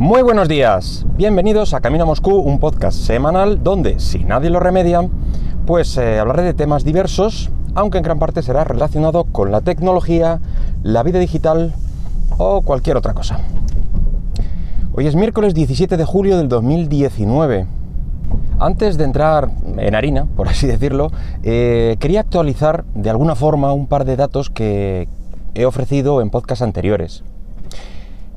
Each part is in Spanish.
Muy buenos días, bienvenidos a Camino a Moscú, un podcast semanal donde, si nadie lo remedia, pues eh, hablaré de temas diversos, aunque en gran parte será relacionado con la tecnología, la vida digital o cualquier otra cosa. Hoy es miércoles 17 de julio del 2019. Antes de entrar en harina, por así decirlo, eh, quería actualizar de alguna forma un par de datos que he ofrecido en podcasts anteriores.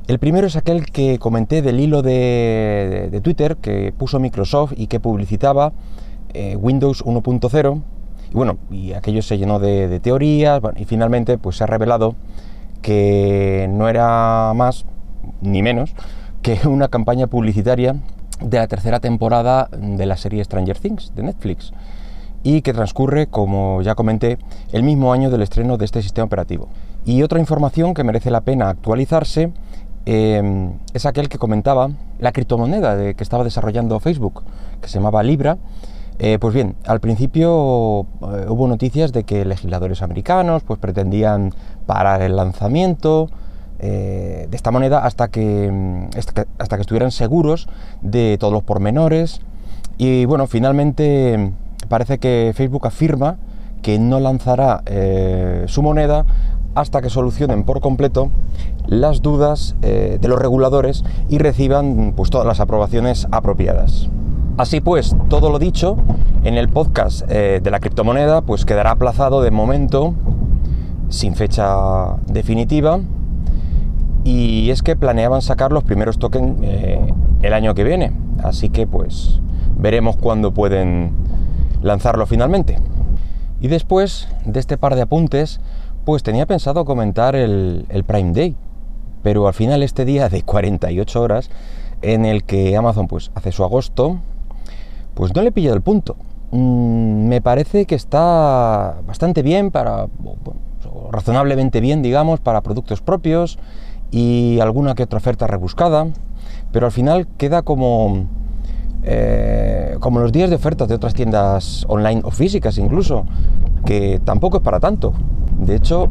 El primero es aquel que comenté del hilo de, Twitter que puso Microsoft y que publicitaba eh, Windows 1.0. Y bueno, y aquello se llenó de, teorías y finalmente pues se ha revelado que no era más ni menos que una campaña publicitaria de la tercera temporada de la serie Stranger Things de Netflix y que transcurre, como ya comenté, el mismo año del estreno de este sistema operativo. Y otra información que merece la pena actualizarse Em, es aquel que comentaba la criptomoneda de, que estaba desarrollando Facebook, que se llamaba Libra. Eh, pues bien, al principio eh, hubo noticias de que legisladores americanos pues, pretendían parar el lanzamiento eh, de esta moneda hasta que, hasta que estuvieran seguros de todos los pormenores. Y bueno, finalmente parece que Facebook afirma que no lanzará su moneda hasta que solucionen por completo las dudas eh, de los reguladores y reciban pues, todas las aprobaciones apropiadas. Así pues, todo lo dicho en el podcast eh, de la criptomoneda pues quedará aplazado de momento sin fecha definitiva y es que planeaban sacar los primeros tokens eh, el año que viene, así que pues veremos cuándo pueden lanzarlo finalmente. Y después de este par de apuntes, pues tenía pensado comentar el, Prime Day, pero al final este día de 48 horas en el que Amazon pues hace su agosto, pues no le pillo el punto. Mm, me parece que está bastante bien para, razonablemente bien, digamos, para productos propios y alguna que otra oferta rebuscada, pero al final queda como, eh, como los días de ofertas de otras tiendas online o físicas incluso, que tampoco es para tanto. De hecho,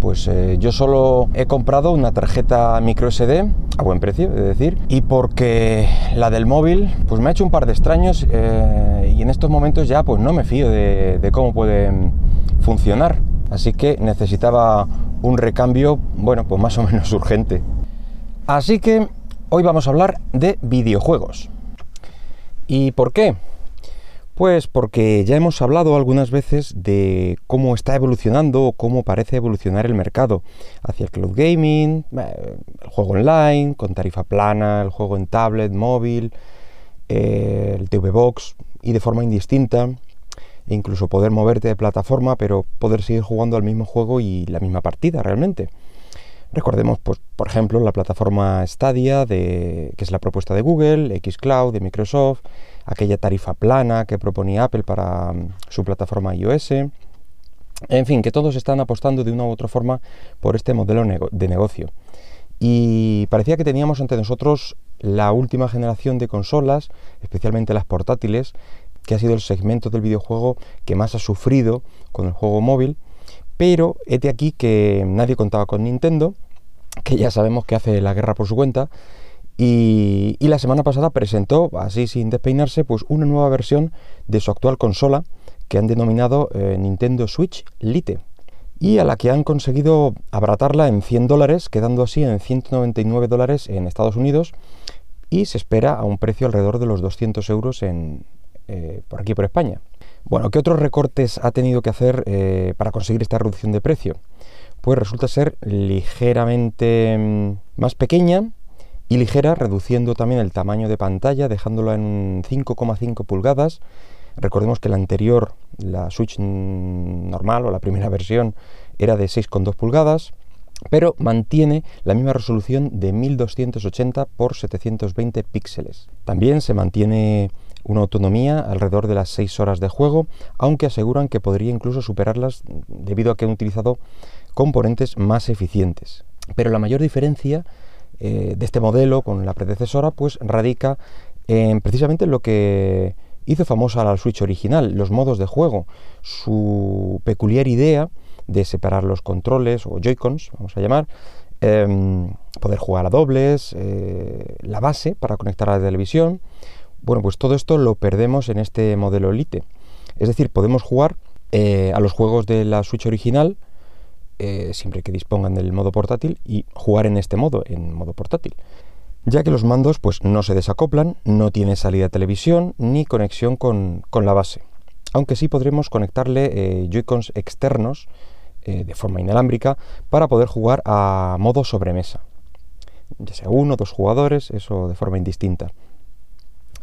pues eh, yo solo he comprado una tarjeta micro SD a buen precio, es decir, y porque la del móvil pues me ha hecho un par de extraños eh, y en estos momentos ya pues no me fío de, de cómo pueden funcionar. Así que necesitaba un recambio, bueno, pues más o menos urgente. Así que hoy vamos a hablar de videojuegos. ¿Y por qué? Pues porque ya hemos hablado algunas veces de cómo está evolucionando o cómo parece evolucionar el mercado hacia el cloud gaming, eh, el juego online, con tarifa plana, el juego en tablet, móvil, eh, el TV Box y de forma indistinta, e incluso poder moverte de plataforma, pero poder seguir jugando al mismo juego y la misma partida realmente. Recordemos, pues, por ejemplo, la plataforma Stadia, de, que es la propuesta de Google, Xcloud de Microsoft, aquella tarifa plana que proponía Apple para mm, su plataforma iOS. En fin, que todos están apostando de una u otra forma por este modelo de negocio. Y parecía que teníamos ante nosotros la última generación de consolas, especialmente las portátiles, que ha sido el segmento del videojuego que más ha sufrido con el juego móvil. Pero de aquí que nadie contaba con Nintendo, que ya sabemos que hace la guerra por su cuenta, y, la semana pasada presentó, así sin despeinarse, pues una nueva versión de su actual consola que han denominado eh, Nintendo Switch Lite y a la que han conseguido abratarla en 100 dólares, quedando así en 199 dólares en Estados Unidos y se espera a un precio alrededor de los 200 euros en, eh, por aquí por España. Bueno, ¿qué otros recortes ha tenido que hacer eh, para conseguir esta reducción de precio? Pues resulta ser ligeramente mm, más pequeña, y ligera, reduciendo también el tamaño de pantalla, dejándola en 5,5 pulgadas. Recordemos que la anterior, la Switch normal o la primera versión, era de 6,2 pulgadas, pero mantiene la misma resolución de 1280 x 720 píxeles. También se mantiene una autonomía alrededor de las 6 horas de juego, aunque aseguran que podría incluso superarlas debido a que han utilizado componentes más eficientes. Pero la mayor diferencia eh, de este modelo con la predecesora, pues radica en precisamente lo que hizo famosa la Switch original, los modos de juego, su peculiar idea de separar los controles o Joy-Cons, vamos a llamar, em, poder jugar a dobles, eh, la base para conectar a la televisión. Bueno, pues todo esto lo perdemos en este modelo Elite. Es decir, podemos jugar eh, a los juegos de la Switch original eh, siempre que dispongan del modo portátil y jugar en este modo, en modo portátil. Ya que los mandos pues, no se desacoplan, no tiene salida televisión ni conexión con, la base. Aunque sí podremos conectarle eh, Joy-Cons externos de forma inalámbrica para poder jugar a modo sobremesa. Ya sea uno o dos jugadores, eso de forma indistinta.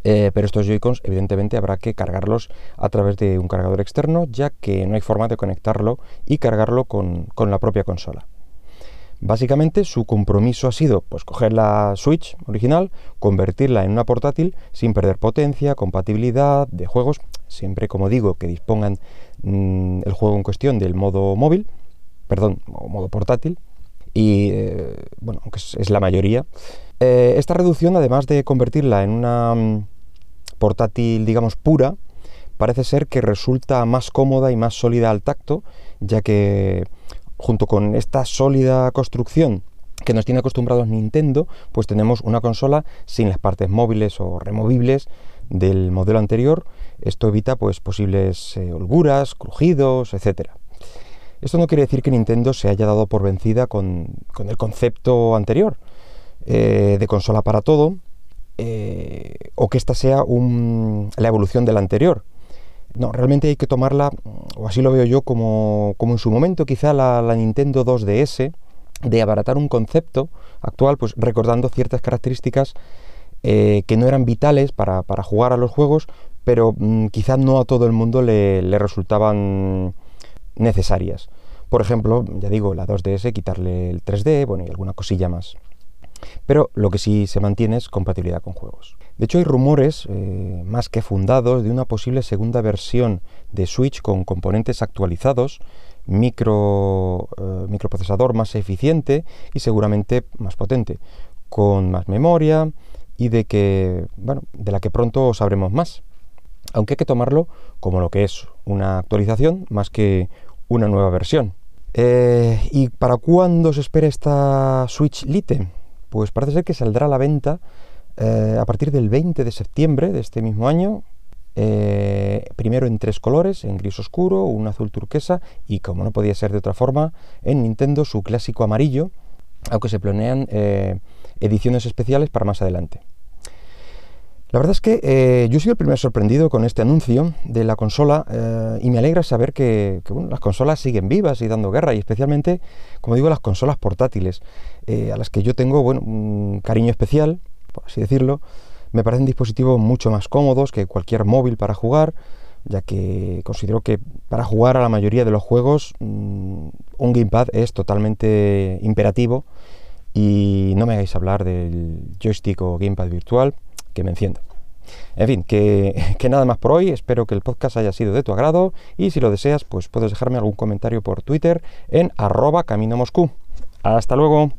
Eh, pero estos Joy-Cons evidentemente habrá que cargarlos a través de un cargador externo ya que no hay forma de conectarlo y cargarlo con, la propia consola. Básicamente su compromiso ha sido pues, coger la Switch original, convertirla en una portátil sin perder potencia, compatibilidad de juegos, siempre como digo que dispongan mm, el juego en cuestión del modo móvil, perdón, modo portátil, y eh, bueno, aunque es, la mayoría. Eh, esta reducción, además de convertirla en una mm, portátil, digamos, pura, parece ser que resulta más cómoda y más sólida al tacto, ya que junto con esta sólida construcción que nos tiene acostumbrados Nintendo, pues tenemos una consola sin las partes móviles o removibles del modelo anterior. Esto evita pues posibles eh, holguras, crujidos, etc. Esto no quiere decir que Nintendo se haya dado por vencida con, el concepto anterior eh, de consola para todo, eh, o que esta sea la evolución de la anterior. No, realmente hay que tomarla, o así lo veo yo, como, en su momento quizá la, Nintendo 2DS, de abaratar un concepto actual, pues recordando ciertas características eh, que no eran vitales para, jugar a los juegos, pero mm, quizá no a todo el mundo le, le resultaban necesarias. Por ejemplo, ya digo, la 2DS, quitarle el 3D, bueno, y alguna cosilla más. Pero lo que sí se mantiene es compatibilidad con juegos. De hecho, hay rumores eh, más que fundados de una posible segunda versión de Switch con componentes actualizados, micro, eh, microprocesador más eficiente y seguramente más potente, con más memoria y de que, bueno, de la que pronto sabremos más. Aunque hay que tomarlo como lo que es, una actualización más que una nueva versión. Eh, ¿Y para cuándo se espera esta Switch Lite? Pues parece ser que saldrá a la venta eh, a partir del 20 de septiembre de este mismo año, eh, primero en tres colores, en gris oscuro, un azul turquesa y, como no podía ser de otra forma, en Nintendo su clásico amarillo, aunque se planean eh, ediciones especiales para más adelante. La verdad es que eh, yo soy el primer sorprendido con este anuncio de la consola eh, y me alegra saber que, las consolas siguen vivas y dando guerra y especialmente, como digo, las consolas portátiles, eh, a las que yo tengo bueno, un cariño especial, por así decirlo. Me parecen dispositivos mucho más cómodos que cualquier móvil para jugar, ya que considero que para jugar a la mayoría de los juegos mm, un gamepad es totalmente imperativo y no me hagáis hablar del joystick o gamepad virtual que me encienda. En fin, que, que, nada más por hoy, espero que el podcast haya sido de tu agrado y si lo deseas, pues puedes dejarme algún comentario por Twitter en arroba camino Moscú. Hasta luego.